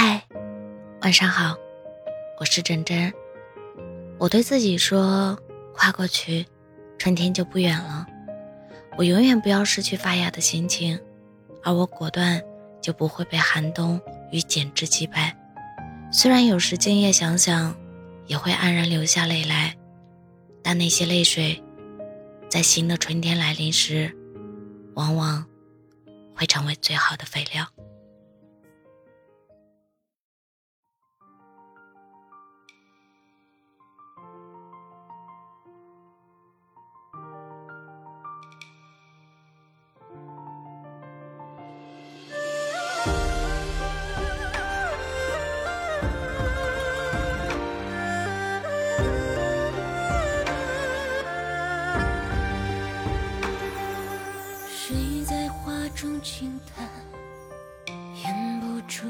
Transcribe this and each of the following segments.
嗨，晚上好，我是真真。我对自己说，跨过去，春天就不远了。我永远不要失去发芽的心情，而我果断，就不会被寒冬与剪枝击败。虽然有时今夜想想，也会黯然流下泪来，但那些泪水，在新的春天来临时，往往会成为最好的肥料。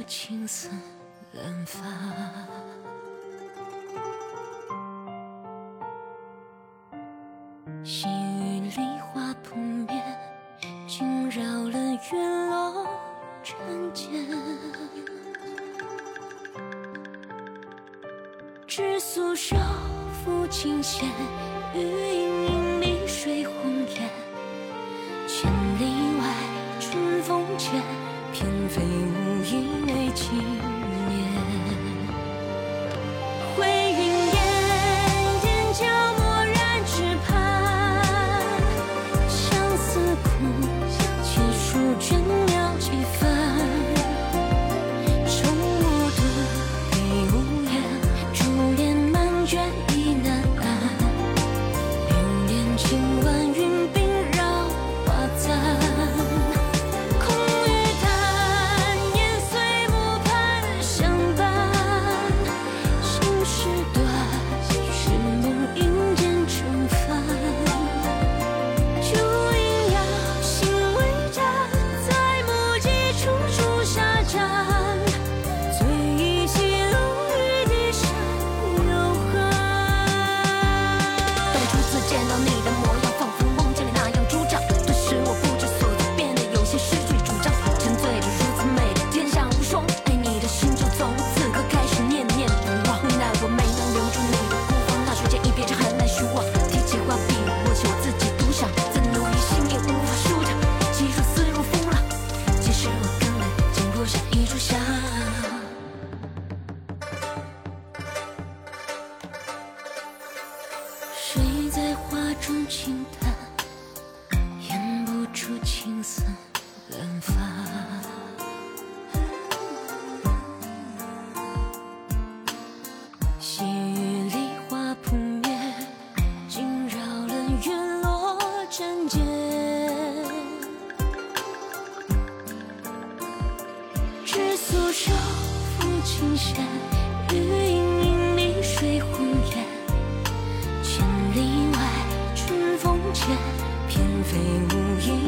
青丝染发。细雨梨花扑面，惊扰了月落人间。纸素手抚琴弦，雨隐隐里水红颜。情。轻叹，掩不住青丝乱发。细雨里花扑面，惊扰了月落针尖。纸素手抚琴弦，雨隐隐里水红颜。千里外。风前，翩飞无意。